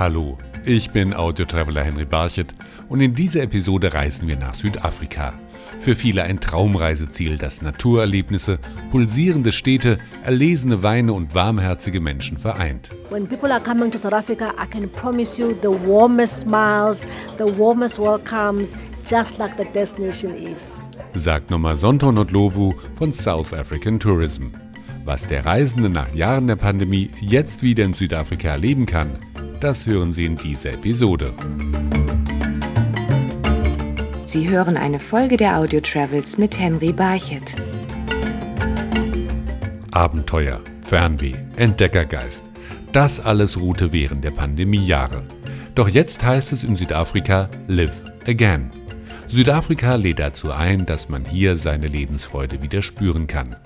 Hallo, ich bin Audiotraveler Henry Barchet und in dieser Episode reisen wir nach Südafrika. Für viele ein Traumreiseziel, das Naturerlebnisse, pulsierende Städte, erlesene Weine und warmherzige Menschen vereint. When people are coming to South Africa, I can promise you the warmest smiles, the warmest welcomes, just like the destination is. Sagt Nomasonto Nodlovu von South African Tourism. Was der Reisende nach Jahren der Pandemie jetzt wieder in Südafrika erleben kann, das hören Sie in dieser Episode. Sie hören eine Folge der Audio Travels mit Henry Barchet. Abenteuer, Fernweh, Entdeckergeist. Das alles ruhte während der Pandemiejahre. Doch jetzt heißt es in Südafrika Live Again. Südafrika lädt dazu ein, dass man hier seine Lebensfreude wieder spüren kann.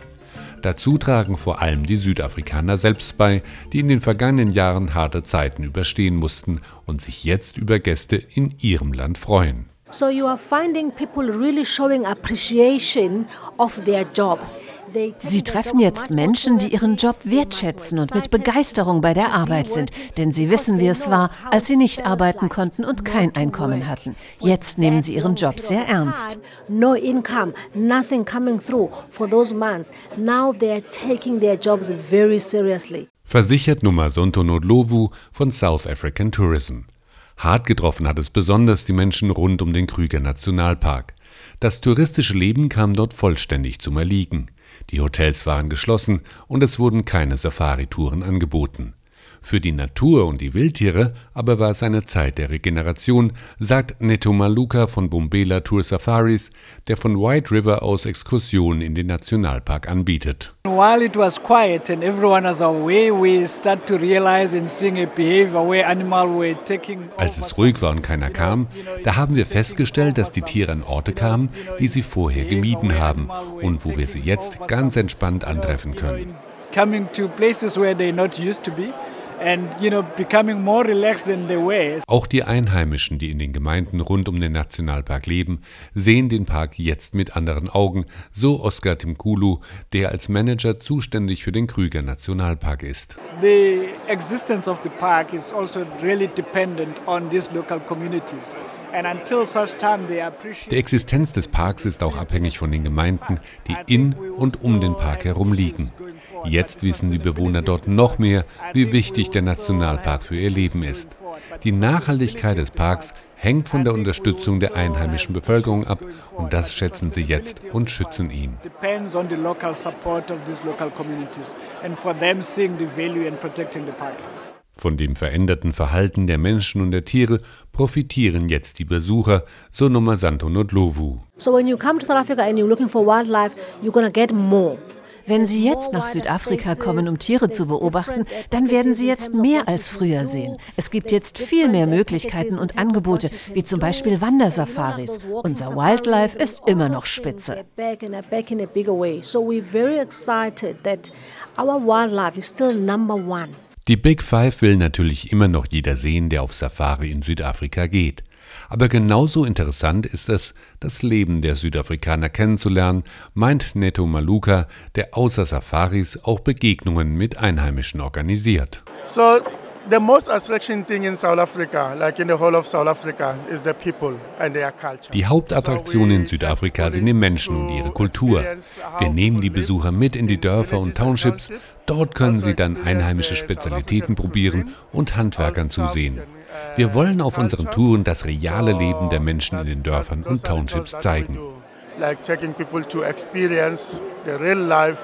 Dazu tragen vor allem die Südafrikaner selbst bei, die in den vergangenen Jahren harte Zeiten überstehen mussten und sich jetzt über Gäste in ihrem Land freuen. So you are finding people really showing appreciation of their jobs. Sie treffen jetzt Menschen, die ihren Job wertschätzen und mit Begeisterung bei der Arbeit sind, denn sie wissen, wie es war, als sie nicht arbeiten konnten und kein Einkommen hatten. Jetzt nehmen sie ihren Job sehr ernst. No income, nothing coming through for those months. Now they are taking their jobs very seriously. Versichert Nomasonto Nodlovu von South African Tourism. Hart getroffen hat es besonders die Menschen rund um den Krüger Nationalpark. Das touristische Leben kam dort vollständig zum Erliegen. Die Hotels waren geschlossen und es wurden keine Safari-Touren angeboten. Für die Natur und die Wildtiere aber war es eine Zeit der Regeneration, sagt Neto Maluka von Bombela Tour Safaris, der von White River aus Exkursionen in den Nationalpark anbietet. While it was quiet and everyone was away, we start to realize and seeing a behavior where animals were taking Als es ruhig war und keiner kam, da haben wir festgestellt, dass die Tiere an Orte kamen, die sie vorher gemieden haben und wo wir sie jetzt ganz entspannt antreffen können. Coming to places where they're not used to be. And, you know, becoming more relaxed than they were. Auch die Einheimischen, die in den Gemeinden rund um den Nationalpark leben, sehen den Park jetzt mit anderen Augen, so Oskar Timkulu, der als Manager zuständig für den Krüger Nationalpark ist. The existence of the park is also really dependent on these local communities. Die Existenz des Parks ist auch abhängig von den Gemeinden, die in und um den Park herum liegen. Jetzt wissen die Bewohner dort noch mehr, wie wichtig der Nationalpark für ihr Leben ist. Die Nachhaltigkeit des Parks hängt von der Unterstützung der einheimischen Bevölkerung ab und das schätzen sie jetzt und schützen ihn. Von dem veränderten Verhalten der Menschen und der Tiere profitieren jetzt die Besucher, so Nomasanto Nodlovu. So when you come to South Africa and you're looking for wildlife, you're gonna get more. Wenn Sie jetzt nach Südafrika kommen, um Tiere zu beobachten, dann werden Sie jetzt mehr als früher sehen. Es gibt jetzt viel mehr Möglichkeiten und Angebote, wie zum Beispiel Wandersafaris. Unser Wildlife ist immer noch spitze. Die Big Five will natürlich immer noch jeder sehen, der auf Safari in Südafrika geht. Aber genauso interessant ist es, das Leben der Südafrikaner kennenzulernen, meint Neto Maluka, der außer Safaris auch Begegnungen mit Einheimischen organisiert. So the most attraction thing in South Africa, like in the whole of South Africa, is the people and their culture. Die Hauptattraktion in Südafrika sind die Menschen und ihre Kultur. Wir nehmen die Besucher mit in die Dörfer und Townships. Dort können sie dann einheimische Spezialitäten probieren und Handwerkern zusehen. Wir wollen auf unseren Touren das reale Leben der Menschen in den Dörfern und Townships zeigen. Like taking people to experience the real life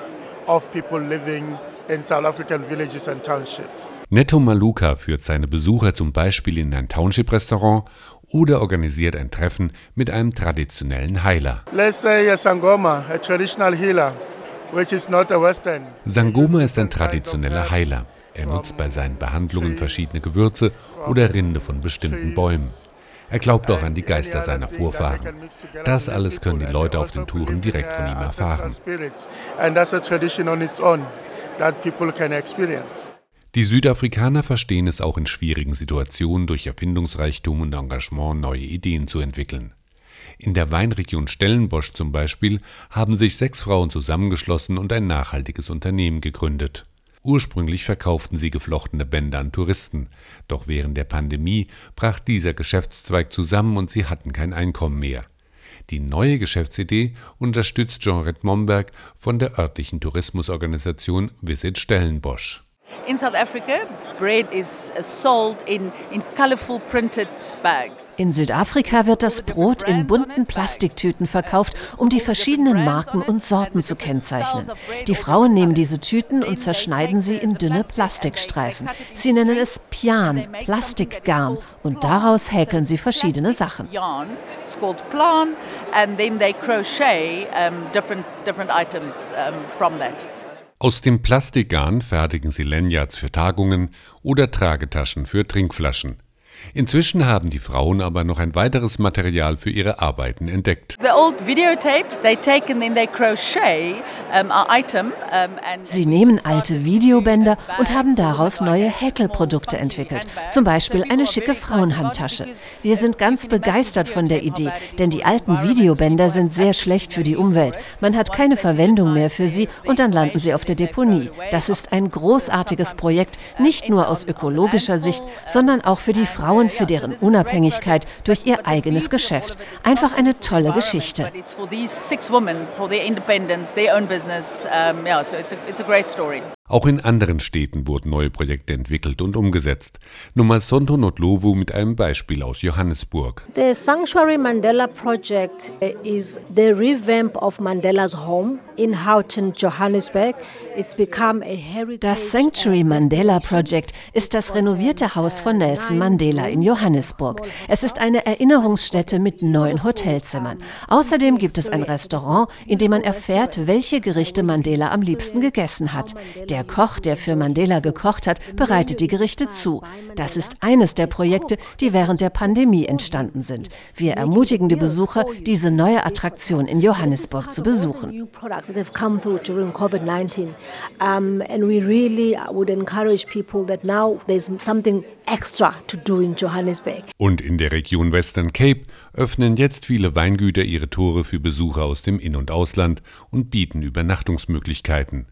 of people living in South African villages and townships. Netto Maluka führt seine Besucher zum Beispiel in ein Township-Restaurant oder organisiert ein Treffen mit einem traditionellen Heiler. Let's say a Sangoma, a traditional healer, which is not a Western. Sangoma ist ein traditioneller Heiler. Er nutzt bei seinen Behandlungen verschiedene Gewürze oder Rinde von bestimmten Bäumen. Er glaubt auch an die Geister seiner Vorfahren. Das alles können die Leute auf den Touren direkt von ihm erfahren. Die Südafrikaner verstehen es auch in schwierigen Situationen durch Erfindungsreichtum und Engagement neue Ideen zu entwickeln. In der Weinregion Stellenbosch zum Beispiel haben sich sechs Frauen zusammengeschlossen und ein nachhaltiges Unternehmen gegründet. Ursprünglich verkauften sie geflochtene Bänder an Touristen, doch während der Pandemie brach dieser Geschäftszweig zusammen und sie hatten kein Einkommen mehr. Die neue Geschäftsidee unterstützt Jean Redmondberg von der örtlichen Tourismusorganisation Visit Stellenbosch. In South Africa, bread is sold in, in colorful printed bags. In Südafrika wird das Brot in bunten Plastiktüten verkauft, um die verschiedenen Marken und Sorten zu kennzeichnen. Die Frauen nehmen diese Tüten und zerschneiden sie in dünne Plastikstreifen. Sie nennen es Pian, Plastikgarn, und daraus häkeln sie verschiedene Sachen. It's called plan, and then they crochet different different items from that. Aus dem Plastikgarn fertigen sie Lanyards für Tagungen oder Tragetaschen für Trinkflaschen. Inzwischen haben die Frauen aber noch ein weiteres Material für ihre Arbeiten entdeckt. Sie nehmen alte Videobänder und haben daraus neue Häkelprodukte entwickelt, zum Beispiel eine schicke Frauenhandtasche. Wir sind ganz begeistert von der Idee, denn die alten Videobänder sind sehr schlecht für die Umwelt. Man hat keine Verwendung mehr für sie und dann landen sie auf der Deponie. Das ist ein großartiges Projekt, nicht nur aus ökologischer Sicht, sondern auch für die Frauen Frauen für deren Unabhängigkeit durch ihr eigenes Geschäft. Einfach eine tolle Geschichte. Auch in anderen Städten wurden neue Projekte entwickelt und umgesetzt. Nummer Sonto Notlovu mit einem Beispiel aus Johannesburg. The Sanctuary Mandela Project is the revamp of Mandela's home in Houghton, Johannesburg. It's become a heritage Das Sanctuary Mandela Project ist das renovierte Haus von Nelson Mandela in Johannesburg. Es ist eine Erinnerungsstätte mit neun Hotelzimmern. Außerdem gibt es ein Restaurant, in dem man erfährt, welche Gerichte Mandela am liebsten gegessen hat. Der der Koch, der für Mandela gekocht hat, bereitet die Gerichte zu. Das ist eines der Projekte, die während der Pandemie entstanden sind. Wir ermutigen die Besucher, diese neue Attraktion in Johannesburg zu besuchen. Und in der Region Western Cape öffnen jetzt viele Weingüter ihre Tore für Besucher aus dem In- und Ausland und bieten Übernachtungsmöglichkeiten.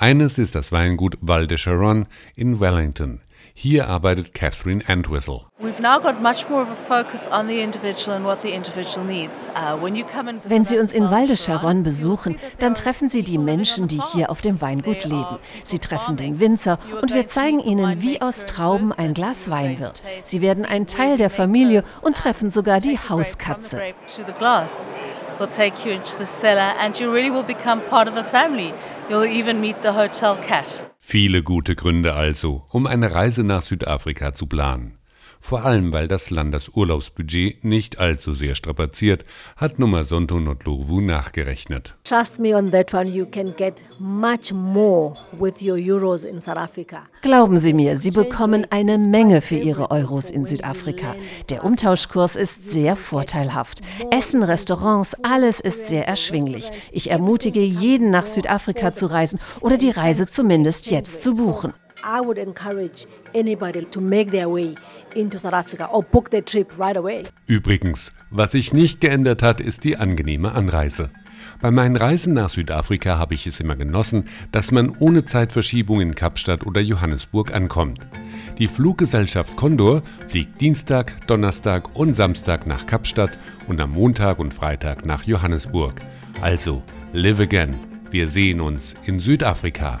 Eines ist das Weingut Val de Charon in Wellington. Hier arbeitet Catherine Entwistle. Uh, Wenn Sie uns in Val de Charon besuchen, dann treffen Sie die Menschen, die hier auf dem Weingut leben. Sie treffen den Winzer und wir zeigen Ihnen, wie aus Trauben ein Glas Wein wird. Sie werden ein Teil der Familie und treffen sogar die Hauskatze. We'll take you into the cellar and you really will become part of the family. You'll even meet the hotel cat. Viele gute Gründe also, um eine Reise nach Südafrika zu planen. Vor allem, weil das Land das Urlaubsbudget nicht allzu sehr strapaziert, hat Nummer Sonto Notlovu nachgerechnet. Trust me on that one, you can get much more with your euros in South Africa. Glauben Sie mir, Sie bekommen eine Menge für Ihre Euros in Südafrika. Der Umtauschkurs ist sehr vorteilhaft. Essen, Restaurants, alles ist sehr erschwinglich. Ich ermutige jeden nach Südafrika zu reisen oder die Reise zumindest jetzt zu buchen. I would encourage anybody to make their way into South Africa or book their trip right away. Übrigens, was sich nicht geändert hat, ist die angenehme Anreise. Bei meinen Reisen nach Südafrika habe ich es immer genossen, dass man ohne Zeitverschiebung in Kapstadt oder Johannesburg ankommt. Die Fluggesellschaft Condor fliegt Dienstag, Donnerstag und Samstag nach Kapstadt und am Montag und Freitag nach Johannesburg. Also, live again. Wir sehen uns in Südafrika.